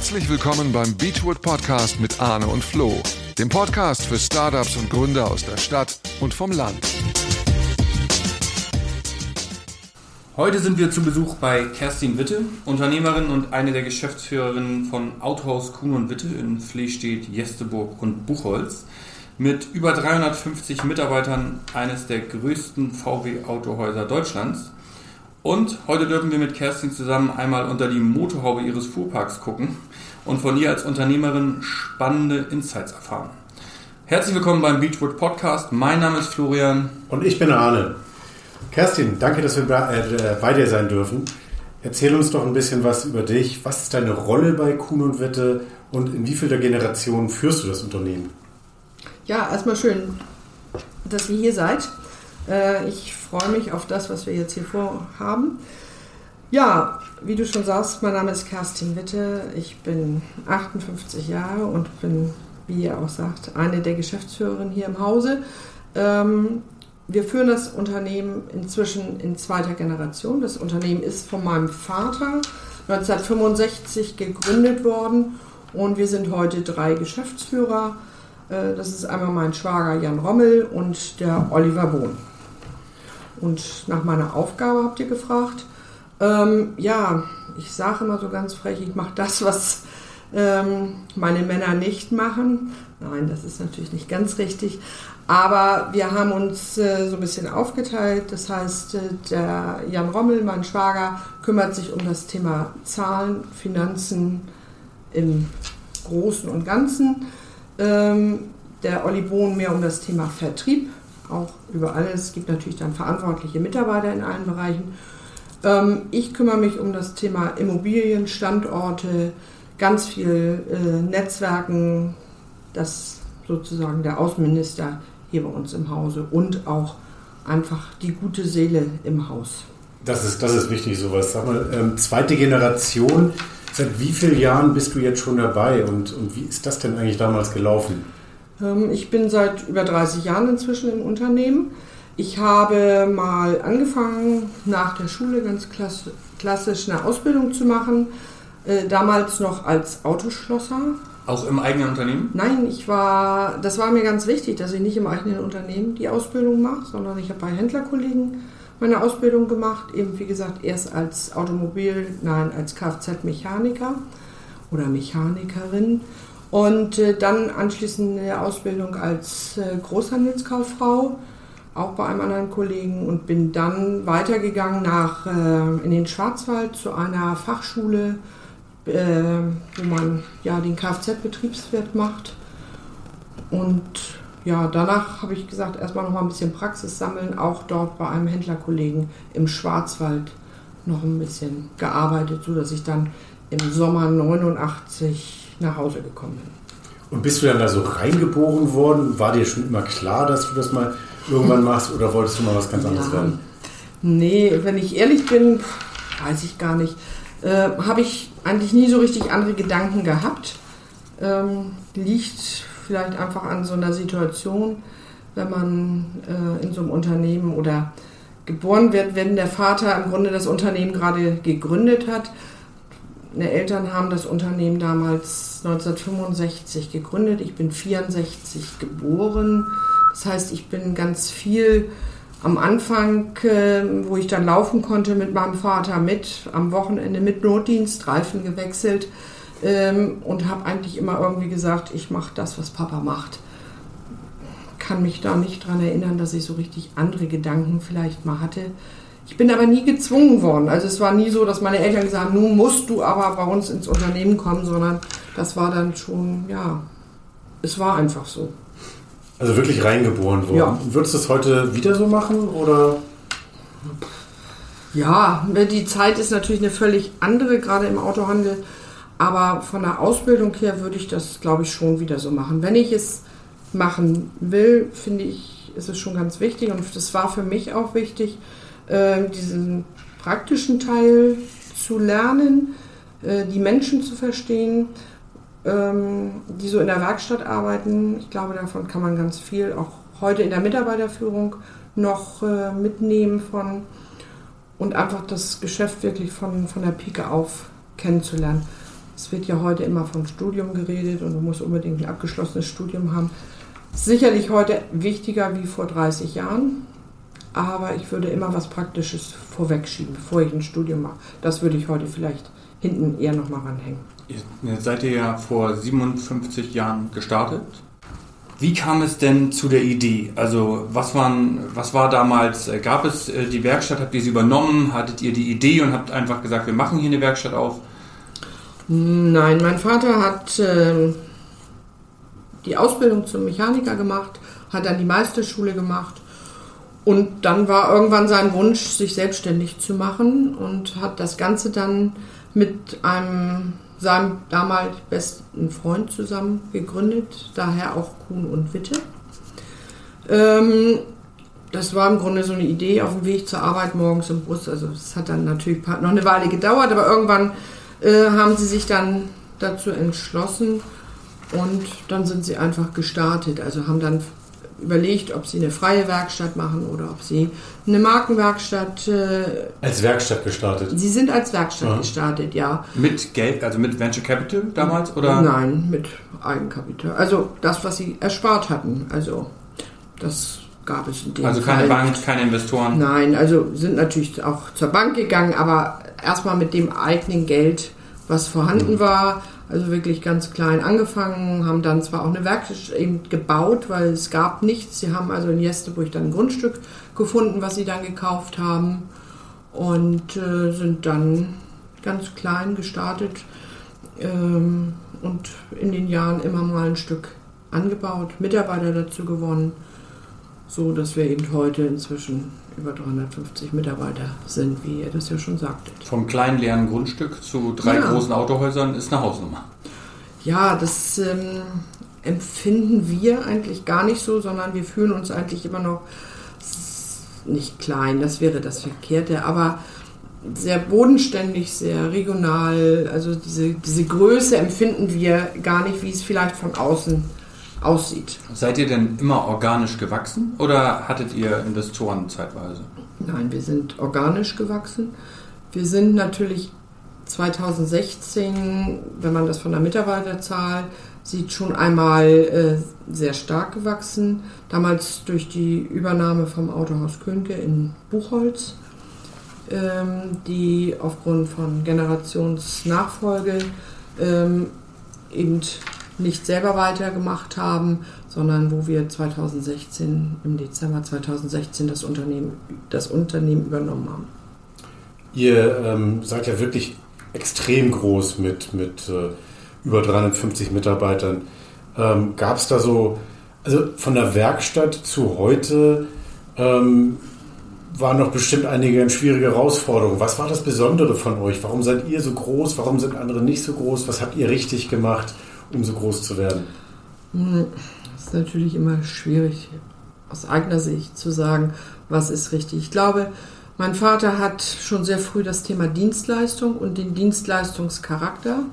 Herzlich willkommen beim Beachwood Podcast mit Arne und Flo, dem Podcast für Startups und Gründer aus der Stadt und vom Land. Heute sind wir zu Besuch bei Kerstin Witte, Unternehmerin und eine der Geschäftsführerinnen von Autohaus Kuhn und Witte in Flehstedt, Jesteburg und Buchholz. Mit über 350 Mitarbeitern eines der größten VW-Autohäuser Deutschlands. Und heute dürfen wir mit Kerstin zusammen einmal unter die Motorhaube ihres Fuhrparks gucken und von ihr als Unternehmerin spannende Insights erfahren. Herzlich willkommen beim Beachwood Podcast. Mein Name ist Florian. Und ich bin Arne. Kerstin, danke, dass wir äh, bei dir sein dürfen. Erzähl uns doch ein bisschen was über dich. Was ist deine Rolle bei Kuhn und Wette und in wie vielter Generation führst du das Unternehmen? Ja, erstmal schön, dass ihr hier seid. Äh, ich freue mich auf das, was wir jetzt hier vorhaben. Ja, wie du schon sagst, mein Name ist Kerstin Witte. Ich bin 58 Jahre und bin, wie ihr auch sagt, eine der Geschäftsführerinnen hier im Hause. Ähm, wir führen das Unternehmen inzwischen in zweiter Generation. Das Unternehmen ist von meinem Vater 1965 gegründet worden und wir sind heute drei Geschäftsführer. Äh, das ist einmal mein Schwager Jan Rommel und der Oliver Bohn. Und nach meiner Aufgabe habt ihr gefragt. Ähm, ja, ich sage immer so ganz frech, ich mache das, was ähm, meine Männer nicht machen. Nein, das ist natürlich nicht ganz richtig. Aber wir haben uns äh, so ein bisschen aufgeteilt. Das heißt, äh, der Jan Rommel, mein Schwager, kümmert sich um das Thema Zahlen, Finanzen im Großen und Ganzen. Ähm, der Olli Bohn mehr um das Thema Vertrieb auch über alles. Es gibt natürlich dann verantwortliche Mitarbeiter in allen Bereichen. Ähm, ich kümmere mich um das Thema Immobilien, Standorte, ganz viel äh, Netzwerken, das sozusagen der Außenminister hier bei uns im Hause und auch einfach die gute Seele im Haus. Das ist, das ist wichtig, sowas. Sag mal, ähm, zweite Generation, seit wie vielen Jahren bist du jetzt schon dabei und, und wie ist das denn eigentlich damals gelaufen? Ähm, ich bin seit über 30 Jahren inzwischen im Unternehmen. Ich habe mal angefangen, nach der Schule ganz klassisch eine Ausbildung zu machen. Äh, damals noch als Autoschlosser. Auch im eigenen Unternehmen? Nein, ich war, das war mir ganz wichtig, dass ich nicht im eigenen Unternehmen die Ausbildung mache, sondern ich habe bei Händlerkollegen meine Ausbildung gemacht. Eben wie gesagt, erst als Automobil, nein, als Kfz-Mechaniker oder Mechanikerin und äh, dann anschließend eine Ausbildung als äh, Großhandelskauffrau, auch bei einem anderen Kollegen und bin dann weitergegangen nach, äh, in den Schwarzwald zu einer Fachschule, äh, wo man ja den Kfz-Betriebswirt macht. Und ja, danach habe ich gesagt, erstmal noch mal ein bisschen Praxis sammeln, auch dort bei einem Händlerkollegen im Schwarzwald noch ein bisschen gearbeitet, sodass ich dann im Sommer 89 nach Hause gekommen bin. Und bist du dann da so reingeboren worden? War dir schon immer klar, dass du das mal irgendwann machst oder wolltest du mal was ganz anderes ja. werden? Nee, wenn ich ehrlich bin, weiß ich gar nicht. Äh, Habe ich eigentlich nie so richtig andere Gedanken gehabt. Ähm, liegt vielleicht einfach an so einer Situation, wenn man äh, in so einem Unternehmen oder geboren wird, wenn der Vater im Grunde das Unternehmen gerade gegründet hat meine Eltern haben das Unternehmen damals 1965 gegründet. Ich bin 64 geboren. Das heißt, ich bin ganz viel am Anfang, äh, wo ich dann laufen konnte mit meinem Vater mit, am Wochenende mit Notdienst, Reifen gewechselt ähm, und habe eigentlich immer irgendwie gesagt, ich mache das, was Papa macht. Kann mich da nicht daran erinnern, dass ich so richtig andere Gedanken vielleicht mal hatte. Ich bin aber nie gezwungen worden. Also es war nie so, dass meine Eltern gesagt haben, nun musst du aber bei uns ins Unternehmen kommen, sondern das war dann schon, ja, es war einfach so. Also wirklich reingeboren worden. Ja. Würdest du es heute wieder so machen oder? Ja, die Zeit ist natürlich eine völlig andere, gerade im Autohandel. Aber von der Ausbildung her würde ich das, glaube ich, schon wieder so machen. Wenn ich es machen will, finde ich, ist es schon ganz wichtig. Und das war für mich auch wichtig, äh, diesen praktischen Teil zu lernen, äh, die Menschen zu verstehen, ähm, die so in der Werkstatt arbeiten. Ich glaube, davon kann man ganz viel auch heute in der Mitarbeiterführung noch äh, mitnehmen von und einfach das Geschäft wirklich von, von der Pike auf kennenzulernen. Es wird ja heute immer vom Studium geredet und man muss unbedingt ein abgeschlossenes Studium haben. Sicherlich heute wichtiger wie vor 30 Jahren, aber ich würde immer was Praktisches vorwegschieben, bevor ich ein Studium mache. Das würde ich heute vielleicht hinten eher nochmal ranhängen. Jetzt seid ihr ja vor 57 Jahren gestartet. Wie kam es denn zu der Idee? Also was, waren, was war damals, äh, gab es äh, die Werkstatt, habt ihr sie übernommen, hattet ihr die Idee und habt einfach gesagt, wir machen hier eine Werkstatt auf? Nein, mein Vater hat äh, die Ausbildung zum Mechaniker gemacht, hat dann die Meisterschule gemacht und dann war irgendwann sein Wunsch, sich selbstständig zu machen und hat das Ganze dann mit einem seinem damals besten Freund zusammen gegründet, daher auch Kuhn und Witte. Ähm, das war im Grunde so eine Idee auf dem Weg zur Arbeit morgens im Bus. Also es hat dann natürlich noch eine Weile gedauert, aber irgendwann äh, haben sie sich dann dazu entschlossen und dann sind sie einfach gestartet. Also haben dann überlegt, ob sie eine freie Werkstatt machen oder ob sie eine Markenwerkstatt. Äh, als Werkstatt gestartet? Sie sind als Werkstatt ja. gestartet, ja. Mit Geld, also mit Venture Capital damals? Oder? Nein, mit Eigenkapital. Also das, was sie erspart hatten. Also das gab es in dem Also keine Fall. Bank, keine Investoren? Nein, also sind natürlich auch zur Bank gegangen, aber erstmal mit dem eigenen Geld, was vorhanden mhm. war also wirklich ganz klein angefangen, haben dann zwar auch eine Werkstatt eben gebaut, weil es gab nichts. Sie haben also in Jesteburg dann ein Grundstück gefunden, was sie dann gekauft haben und äh, sind dann ganz klein gestartet ähm, und in den Jahren immer mal ein Stück angebaut, Mitarbeiter dazu gewonnen, so dass wir eben heute inzwischen über 350 Mitarbeiter sind, wie ihr das ja schon sagtet. Vom kleinen leeren Grundstück zu drei ja. großen Autohäusern ist eine Hausnummer. Ja, das ähm, empfinden wir eigentlich gar nicht so, sondern wir fühlen uns eigentlich immer noch nicht klein, das wäre das Verkehrte, aber sehr bodenständig, sehr regional. Also diese, diese Größe empfinden wir gar nicht, wie es vielleicht von außen aussieht. Seid ihr denn immer organisch gewachsen oder hattet ihr Investoren zeitweise? Nein, wir sind organisch gewachsen. Wir sind natürlich 2016, wenn man das von der Mitarbeiterzahl sieht, schon einmal äh, sehr stark gewachsen. Damals durch die Übernahme vom Autohaus Könke in Buchholz, ähm, die aufgrund von Generationsnachfolge ähm, eben nicht selber weitergemacht haben, sondern wo wir 2016, im Dezember 2016 das Unternehmen, das Unternehmen übernommen haben. Ihr ähm, seid ja wirklich extrem groß mit, mit äh, über 350 Mitarbeitern. Ähm, Gab es da so, also von der Werkstatt zu heute ähm, waren noch bestimmt einige schwierige Herausforderungen. Was war das Besondere von euch? Warum seid ihr so groß? Warum sind andere nicht so groß? Was habt ihr richtig gemacht? Um so groß zu werden? Das ist natürlich immer schwierig aus eigener Sicht zu sagen, was ist richtig. Ich glaube, mein Vater hat schon sehr früh das Thema Dienstleistung und den Dienstleistungscharakter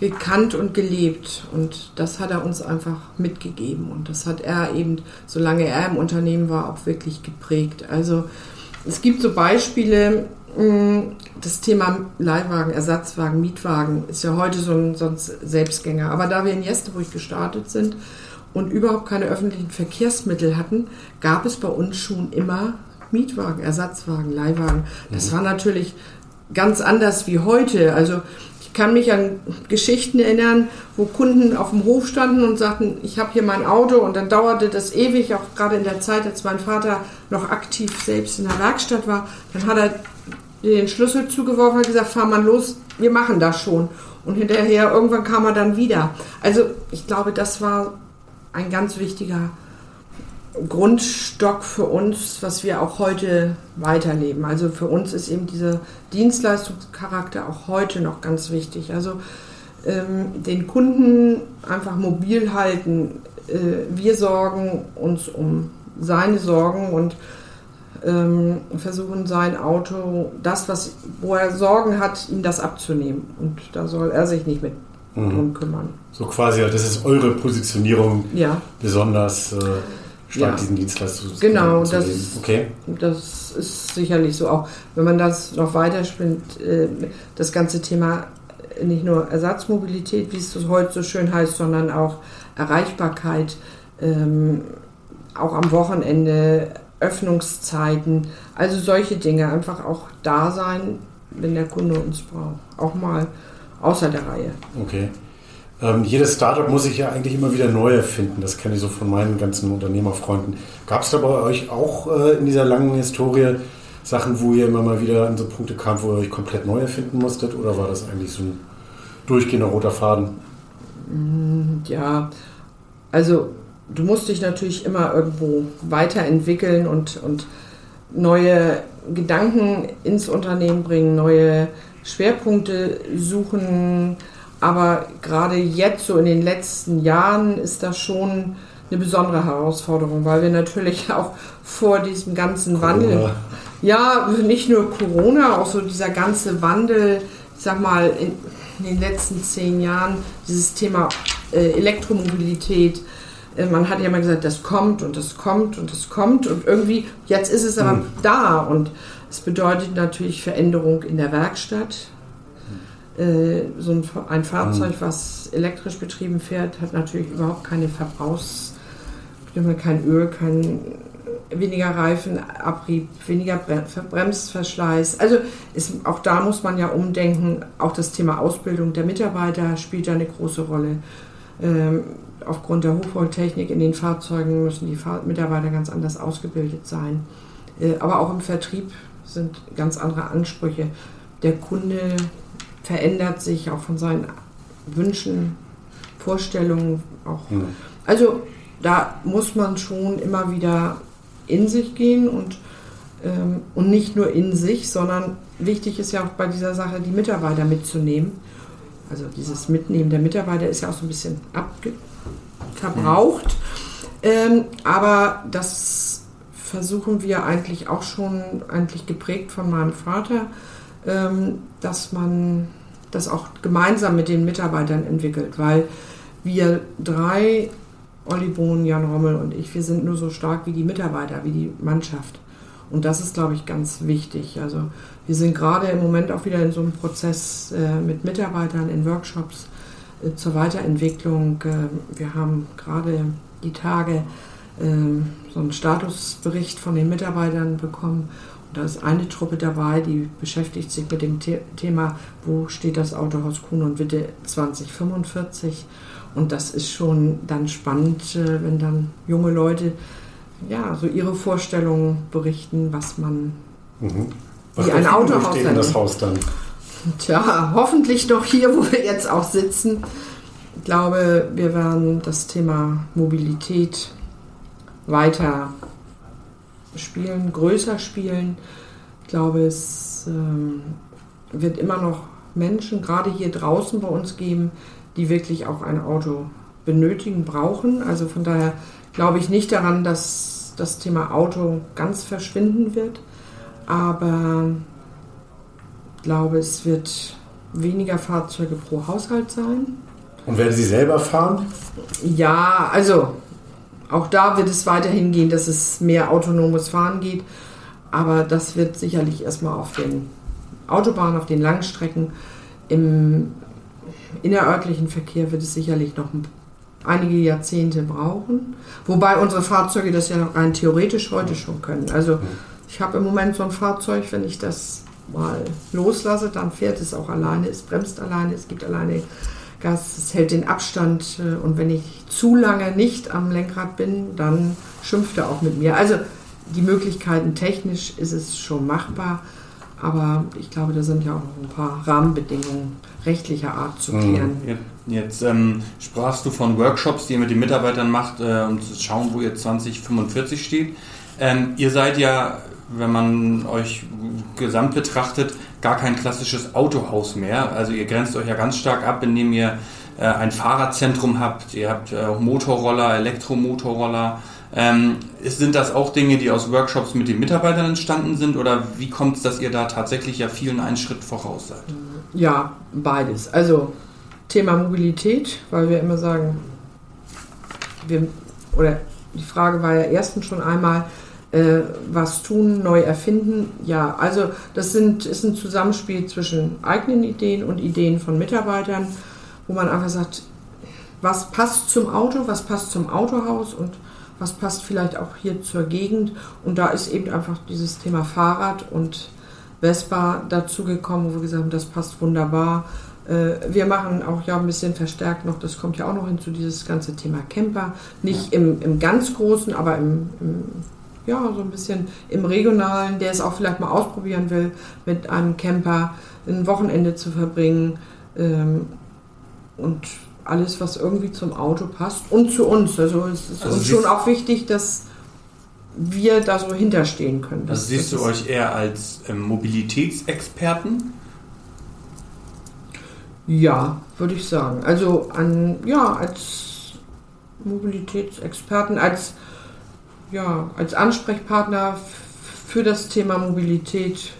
gekannt und gelebt. Und das hat er uns einfach mitgegeben. Und das hat er eben, solange er im Unternehmen war, auch wirklich geprägt. Also es gibt so Beispiele, das Thema Leihwagen, Ersatzwagen, Mietwagen ist ja heute so ein, so ein Selbstgänger. Aber da wir in Jesteburg gestartet sind und überhaupt keine öffentlichen Verkehrsmittel hatten, gab es bei uns schon immer Mietwagen, Ersatzwagen, Leihwagen. Das mhm. war natürlich ganz anders wie heute. Also ich kann mich an Geschichten erinnern, wo Kunden auf dem Hof standen und sagten, ich habe hier mein Auto und dann dauerte das ewig, auch gerade in der Zeit, als mein Vater noch aktiv selbst in der Werkstatt war. Dann hat er den Schlüssel zugeworfen und gesagt, fahr mal los, wir machen das schon. Und hinterher, irgendwann kam er dann wieder. Also ich glaube, das war ein ganz wichtiger Grundstock für uns, was wir auch heute weiterleben. Also für uns ist eben dieser Dienstleistungscharakter auch heute noch ganz wichtig. Also ähm, den Kunden einfach mobil halten. Äh, wir sorgen uns um seine Sorgen und ähm, versuchen sein Auto, das, was, wo er Sorgen hat, ihm das abzunehmen. Und da soll er sich nicht mit mhm. drum kümmern. So quasi, das ist eure Positionierung ja. besonders äh, stark ja. diesen Dienstleistungs Genau, das, okay. das ist sicherlich so. Auch wenn man das noch weiterspinnt, äh, das ganze Thema nicht nur Ersatzmobilität, wie es heute so schön heißt, sondern auch Erreichbarkeit, ähm, auch am Wochenende, Öffnungszeiten, also solche Dinge, einfach auch da sein, wenn der Kunde uns braucht. Auch mal außer der Reihe. Okay. Ähm, jedes Startup muss sich ja eigentlich immer wieder neu erfinden. Das kenne ich so von meinen ganzen Unternehmerfreunden. Gab es da bei euch auch äh, in dieser langen Historie Sachen, wo ihr immer mal wieder an so Punkte kam, wo ihr euch komplett neu erfinden musstet? Oder war das eigentlich so ein durchgehender roter Faden? Mm, ja, also du musst dich natürlich immer irgendwo weiterentwickeln und, und neue Gedanken ins Unternehmen bringen, neue Schwerpunkte suchen. Aber gerade jetzt, so in den letzten Jahren, ist das schon eine besondere Herausforderung, weil wir natürlich auch vor diesem ganzen Corona. Wandel, ja, nicht nur Corona, auch so dieser ganze Wandel, ich sag mal, in, in den letzten zehn Jahren, dieses Thema äh, Elektromobilität, man hat ja immer gesagt, das kommt und das kommt und das kommt und irgendwie, jetzt ist es aber mhm. da und es bedeutet natürlich Veränderung in der Werkstatt. Äh, so ein, ein Fahrzeug, mhm. was elektrisch betrieben fährt, hat natürlich überhaupt keine Verbrauchs, kein Öl, kein weniger Reifenabrieb, weniger Bremsverschleiß. Also ist, auch da muss man ja umdenken. Auch das Thema Ausbildung der Mitarbeiter spielt da eine große Rolle. Ähm, aufgrund der Hochvolttechnik in den Fahrzeugen müssen die Fahr Mitarbeiter ganz anders ausgebildet sein. Äh, aber auch im Vertrieb sind ganz andere Ansprüche. Der Kunde verändert sich auch von seinen Wünschen, Vorstellungen auch. Mhm. Also da muss man schon immer wieder in sich gehen und, ähm, und nicht nur in sich, sondern wichtig ist ja auch bei dieser Sache, die Mitarbeiter mitzunehmen. Also dieses Mitnehmen der Mitarbeiter ist ja auch so ein bisschen verbraucht. Ähm, aber das versuchen wir eigentlich auch schon, eigentlich geprägt von meinem Vater, ähm, dass man das auch gemeinsam mit den Mitarbeitern entwickelt, weil wir drei, Olli Bohn, Jan Rommel und ich, wir sind nur so stark wie die Mitarbeiter, wie die Mannschaft. Und das ist, glaube ich, ganz wichtig. Also wir sind gerade im Moment auch wieder in so einem Prozess äh, mit Mitarbeitern in Workshops zur Weiterentwicklung. Äh, wir haben gerade die Tage ähm, so einen Statusbericht von den Mitarbeitern bekommen. Und da ist eine Truppe dabei, die beschäftigt sich mit dem The Thema, wo steht das Autohaus Kuhn und Witte 2045. Und das ist schon dann spannend, äh, wenn dann junge Leute ja, so ihre Vorstellungen berichten, was man mhm. was wie ein Autohaus steht in das Haus dann. Tja, hoffentlich noch hier, wo wir jetzt auch sitzen. Ich glaube, wir werden das Thema Mobilität weiter spielen, größer spielen. Ich glaube, es ähm, wird immer noch Menschen, gerade hier draußen bei uns geben, die wirklich auch ein Auto benötigen, brauchen. Also von daher glaube ich nicht daran, dass das Thema Auto ganz verschwinden wird. Aber ich glaube, es wird weniger Fahrzeuge pro Haushalt sein. Und werden Sie selber fahren? Ja, also auch da wird es weiterhin gehen, dass es mehr autonomes Fahren geht. Aber das wird sicherlich erstmal auf den Autobahnen, auf den Langstrecken. Im innerörtlichen Verkehr wird es sicherlich noch einige Jahrzehnte brauchen. Wobei unsere Fahrzeuge das ja rein theoretisch heute schon können. Also ich habe im Moment so ein Fahrzeug, wenn ich das mal loslasse, dann fährt es auch alleine, es bremst alleine, es gibt alleine Gas, es hält den Abstand äh, und wenn ich zu lange nicht am Lenkrad bin, dann schimpft er auch mit mir. Also die Möglichkeiten technisch ist es schon machbar, aber ich glaube, da sind ja auch noch ein paar Rahmenbedingungen rechtlicher Art zu mhm. klären. Jetzt, jetzt ähm, sprachst du von Workshops, die ihr mit den Mitarbeitern macht, äh, um zu schauen, wo ihr 2045 steht. Ähm, ihr seid ja, wenn man euch gesamt betrachtet, gar kein klassisches Autohaus mehr. Also ihr grenzt euch ja ganz stark ab, indem ihr äh, ein Fahrradzentrum habt, ihr habt äh, Motorroller, Elektromotorroller. Ähm, sind das auch Dinge, die aus Workshops mit den Mitarbeitern entstanden sind oder wie kommt es, dass ihr da tatsächlich ja vielen einen Schritt voraus seid? Ja, beides. Also Thema Mobilität, weil wir immer sagen, wir, oder die Frage war ja erstens schon einmal, äh, was tun, neu erfinden. Ja, also das sind, ist ein Zusammenspiel zwischen eigenen Ideen und Ideen von Mitarbeitern, wo man einfach sagt, was passt zum Auto, was passt zum Autohaus und was passt vielleicht auch hier zur Gegend. Und da ist eben einfach dieses Thema Fahrrad und Vespa dazugekommen, wo wir gesagt haben, das passt wunderbar. Äh, wir machen auch ja ein bisschen verstärkt noch, das kommt ja auch noch hinzu, dieses ganze Thema Camper. Nicht im, im ganz Großen, aber im, im, ja, so ein bisschen im Regionalen, der es auch vielleicht mal ausprobieren will, mit einem Camper ein Wochenende zu verbringen. Ähm, und alles, was irgendwie zum Auto passt und zu uns. Also es ist also uns schon auch wichtig, dass wir da so hinterstehen können. Also siehst du euch eher als ähm, Mobilitätsexperten? Ja, würde ich sagen. Also an, ja, als Mobilitätsexperten, als, ja, als Ansprechpartner für das Thema Mobilität.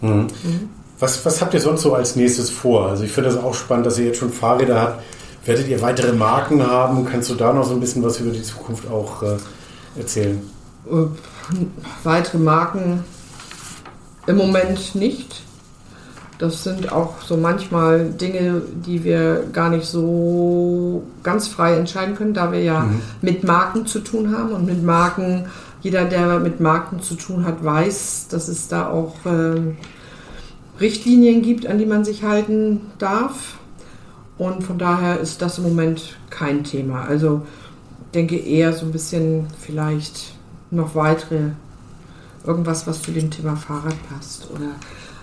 Mhm. Mhm. Was, was habt ihr sonst so als nächstes vor? Also ich finde das auch spannend, dass ihr jetzt schon Fahrräder habt. Werdet ihr weitere Marken haben? Kannst du da noch so ein bisschen was über die Zukunft auch äh, erzählen? Äh, weitere Marken im Moment nicht. Das sind auch so manchmal Dinge, die wir gar nicht so ganz frei entscheiden können, da wir ja mhm. mit Marken zu tun haben und mit Marken, jeder, der mit Marken zu tun hat, weiß, dass es da auch äh, Richtlinien gibt, an die man sich halten darf. Und von daher ist das im Moment kein Thema. Also denke eher so ein bisschen vielleicht noch weitere, irgendwas, was zu dem Thema Fahrrad passt. Oder,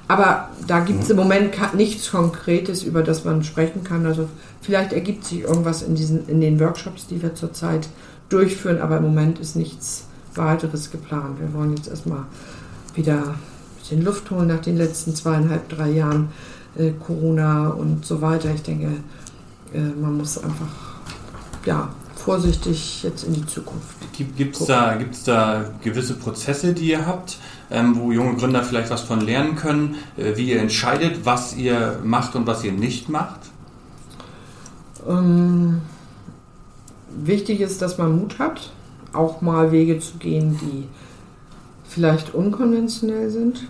aber da gibt es im Moment nichts Konkretes, über das man sprechen kann. Also vielleicht ergibt sich irgendwas in, diesen, in den Workshops, die wir zurzeit durchführen, aber im Moment ist nichts weiteres geplant. Wir wollen jetzt erstmal wieder bisschen Luft holen nach den letzten zweieinhalb, drei Jahren äh, Corona und so weiter. Ich denke, äh, man muss einfach ja, vorsichtig jetzt in die Zukunft. Gibt es da, gibt's da gewisse Prozesse, die ihr habt, ähm, wo junge Gründer vielleicht was von lernen können, äh, wie ihr entscheidet, was ihr macht und was ihr nicht macht? Ähm, wichtig ist, dass man Mut hat, auch mal Wege zu gehen, die vielleicht unkonventionell sind.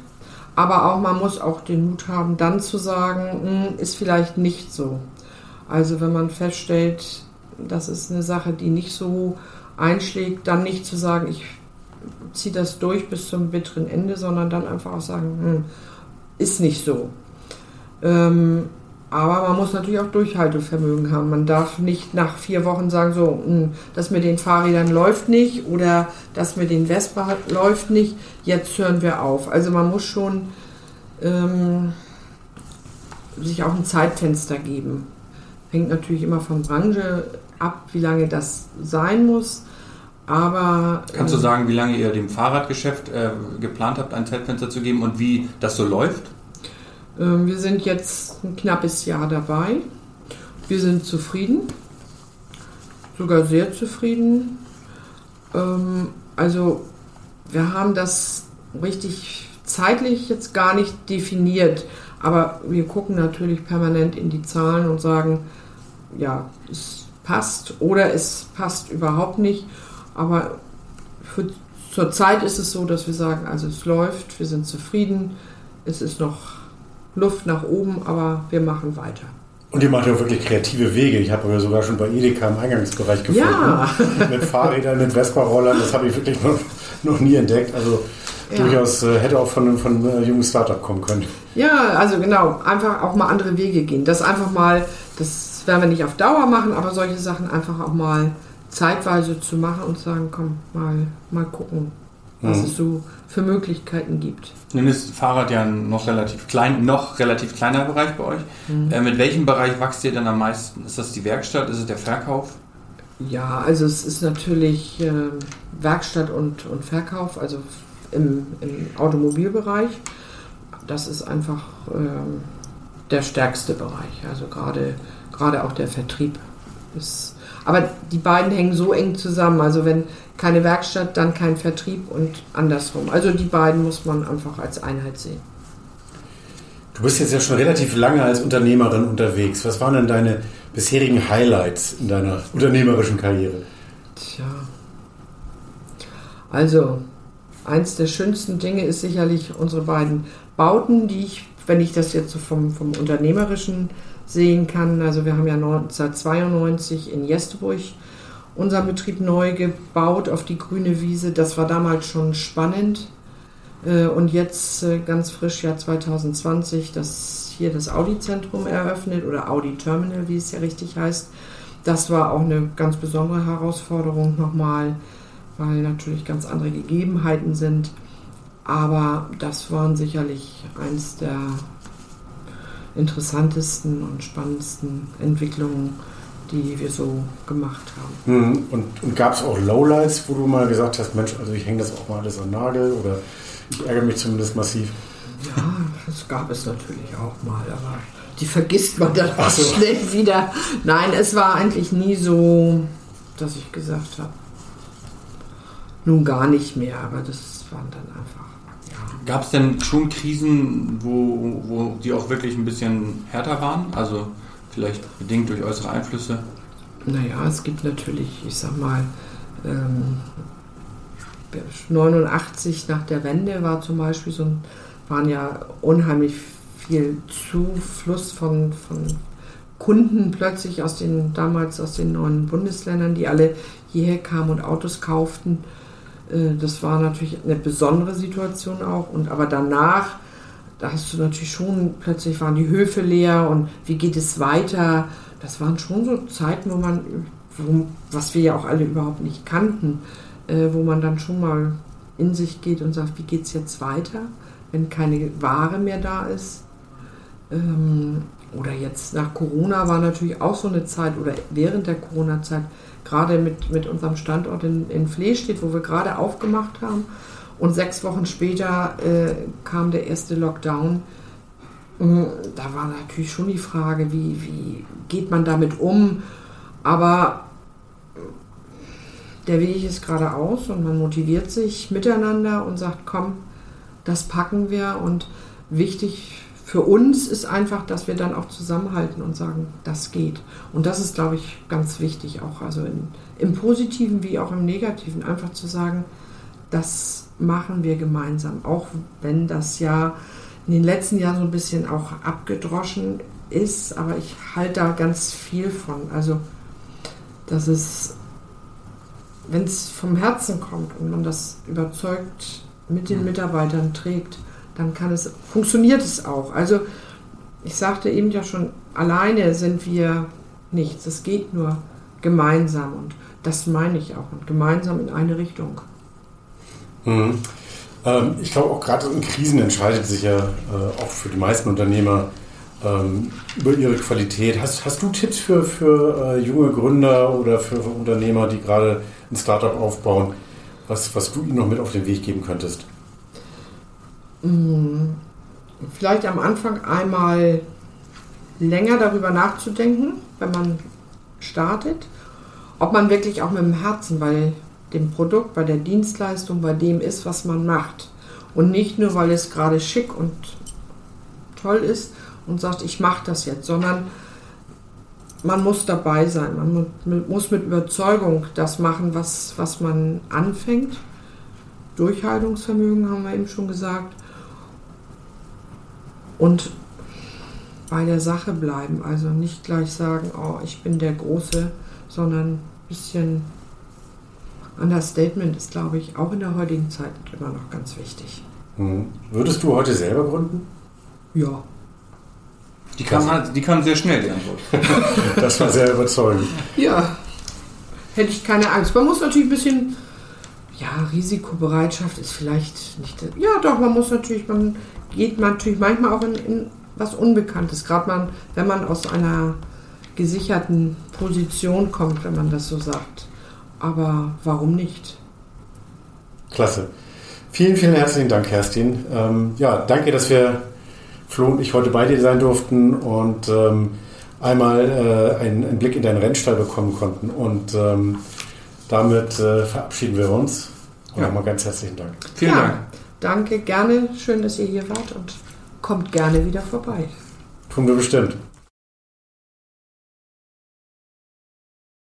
Aber auch man muss auch den Mut haben, dann zu sagen, hm, ist vielleicht nicht so. Also wenn man feststellt, das ist eine Sache, die nicht so einschlägt, dann nicht zu sagen, ich ziehe das durch bis zum bitteren Ende, sondern dann einfach auch sagen, hm, ist nicht so. Ähm, aber man muss natürlich auch Durchhaltevermögen haben. Man darf nicht nach vier Wochen sagen, so, hm, das mit den Fahrrädern läuft nicht oder das mit den Vespa läuft nicht, jetzt hören wir auf. Also man muss schon ähm, sich auch ein Zeitfenster geben. Hängt natürlich immer von Branche ab, wie lange das sein muss. Aber. Kannst du ähm, sagen, wie lange ihr dem Fahrradgeschäft äh, geplant habt, ein Zeitfenster zu geben und wie das so läuft? Ähm, wir sind jetzt ein knappes Jahr dabei. Wir sind zufrieden, sogar sehr zufrieden. Ähm, also wir haben das richtig zeitlich jetzt gar nicht definiert, aber wir gucken natürlich permanent in die Zahlen und sagen, ja, es passt oder es passt überhaupt nicht. Aber für, zur Zeit ist es so, dass wir sagen, also es läuft, wir sind zufrieden, es ist noch Luft nach oben, aber wir machen weiter. Und ihr macht ja wirklich kreative Wege. Ich habe sogar schon bei Edeka im Eingangsbereich gefunden. Ja. mit Fahrrädern, mit Vespa-Rollern. Das habe ich wirklich noch, noch nie entdeckt. Also ja. durchaus äh, hätte auch von, von einem äh, jungen Startup kommen können. Ja, also genau. Einfach auch mal andere Wege gehen. Das einfach mal, das werden wir nicht auf Dauer machen, aber solche Sachen einfach auch mal zeitweise zu machen und sagen, komm, mal, mal gucken, was mhm. es so für Möglichkeiten gibt. Nun ist Fahrrad ja noch relativ klein, noch relativ kleiner Bereich bei euch. Mhm. Äh, mit welchem Bereich wächst ihr dann am meisten? Ist das die Werkstatt? Ist es der Verkauf? Ja, also es ist natürlich äh, Werkstatt und, und Verkauf, also im, im Automobilbereich. Das ist einfach äh, der stärkste Bereich. Also gerade gerade auch der Vertrieb ist. Aber die beiden hängen so eng zusammen. Also wenn keine Werkstatt, dann kein Vertrieb und andersrum. Also die beiden muss man einfach als Einheit sehen. Du bist jetzt ja schon relativ lange als Unternehmerin unterwegs. Was waren denn deine bisherigen Highlights in deiner unternehmerischen Karriere? Tja. Also, eins der schönsten Dinge ist sicherlich unsere beiden Bauten, die ich, wenn ich das jetzt so vom, vom Unternehmerischen sehen kann, also wir haben ja 1992 in Jesteburg unseren Betrieb neu gebaut auf die grüne Wiese. Das war damals schon spannend. Äh, und jetzt äh, ganz frisch, Jahr 2020, das hier das Audi-Zentrum eröffnet oder Audi-Terminal, wie es ja richtig heißt. Das war auch eine ganz besondere Herausforderung nochmal, weil natürlich ganz andere Gegebenheiten sind. Aber das waren sicherlich eins der interessantesten und spannendsten Entwicklungen, die wir so gemacht haben. Mhm. Und, und gab es auch Lowlights, wo du mal gesagt hast, Mensch, also ich hänge das auch mal alles an Nagel oder ich ärgere mich zumindest massiv? Ja, das gab es natürlich auch mal, aber die vergisst man dann auch so. schnell wieder. Nein, es war eigentlich nie so, dass ich gesagt habe, nun gar nicht mehr, aber das waren dann einfach. Gab es denn schon Krisen, wo, wo die auch wirklich ein bisschen härter waren? Also vielleicht bedingt durch äußere Einflüsse? Naja, es gibt natürlich, ich sag mal, ähm, 89 nach der Wende war zum Beispiel so ein, waren ja unheimlich viel Zufluss von, von Kunden plötzlich aus den damals aus den neuen Bundesländern, die alle hierher kamen und Autos kauften. Äh, das war natürlich eine besondere Situation auch. Und aber danach, da hast du natürlich schon, plötzlich waren die Höfe leer und wie geht es weiter? Das waren schon so Zeiten, wo man, wo, was wir ja auch alle überhaupt nicht kannten, äh, wo man dann schon mal in sich geht und sagt, wie geht es jetzt weiter, wenn keine Ware mehr da ist. Oder jetzt nach Corona war natürlich auch so eine Zeit, oder während der Corona-Zeit, gerade mit, mit unserem Standort in, in Fleestedt, wo wir gerade aufgemacht haben. Und sechs Wochen später äh, kam der erste Lockdown. Mm, da war natürlich schon die Frage, wie, wie geht man damit um? Aber der Weg ist geradeaus und man motiviert sich miteinander und sagt, komm, das packen wir. Und wichtig für uns ist einfach, dass wir dann auch zusammenhalten und sagen, das geht. Und das ist, glaube ich, ganz wichtig, auch also in, im Positiven wie auch im Negativen, einfach zu sagen, das machen wir gemeinsam. Auch wenn das ja in den letzten Jahren so ein bisschen auch abgedroschen ist, aber ich halte da ganz viel von. Also, dass es, wenn es vom Herzen kommt und man das überzeugt mit den Mitarbeitern trägt, dann kann es, funktioniert es auch. Also ich sagte eben ja schon, alleine sind wir nichts. Es geht nur gemeinsam und das meine ich auch. Und gemeinsam in eine Richtung. Mhm. Ähm, ich glaube auch gerade in Krisen entscheidet sich ja äh, auch für die meisten Unternehmer ähm, über ihre Qualität. Hast, hast du Tipps für, für äh, junge Gründer oder für, Unternehmer, die gerade ein Startup aufbauen, was, was du ihnen noch mit auf den Weg geben könntest? Hm, vielleicht am Anfang einmal länger darüber nachzudenken, wenn man startet, ob man wirklich auch mit dem Herzen bei dem Produkt, bei der Dienstleistung, bei dem ist, was man macht. Und nicht nur, weil es gerade schick und toll ist und sagt, ich mache das jetzt, sondern man muss dabei sein. Man muss mit Überzeugung das machen, was, was man anfängt. Durchhaltungsvermögen haben wir eben schon gesagt und bei der Sache bleiben. Also nicht gleich sagen, oh, ich bin der Große, sondern ein bisschen Understatement ist, glaube ich, auch in der heutigen Zeit immer noch ganz wichtig. Mhm. Würdest du heute selber gründen? Ja. Die kam, halt, die kam sehr schnell, die Antwort. das war sehr überzeugend. Ja, hätte ich keine Angst. Man muss natürlich ein bisschen, ja, Risikobereitschaft ist vielleicht nicht, ja doch, man muss natürlich, man geht man natürlich manchmal auch in, in was Unbekanntes, gerade man, wenn man aus einer gesicherten Position kommt, wenn man das so sagt. Aber warum nicht? Klasse. Vielen, vielen herzlichen Dank, Kerstin. Ähm, ja, danke, dass wir Flo und ich heute bei dir sein durften und ähm, einmal äh, einen, einen, Blick in deinen Rennstall bekommen konnten. Und ähm, damit äh, verabschieden wir uns. Und ja. nochmal ganz herzlichen Dank. Vielen ja. Dank. Danke, gerne. Schön, dass ihr hier wart und kommt gerne wieder vorbei. Tun wir bestimmt.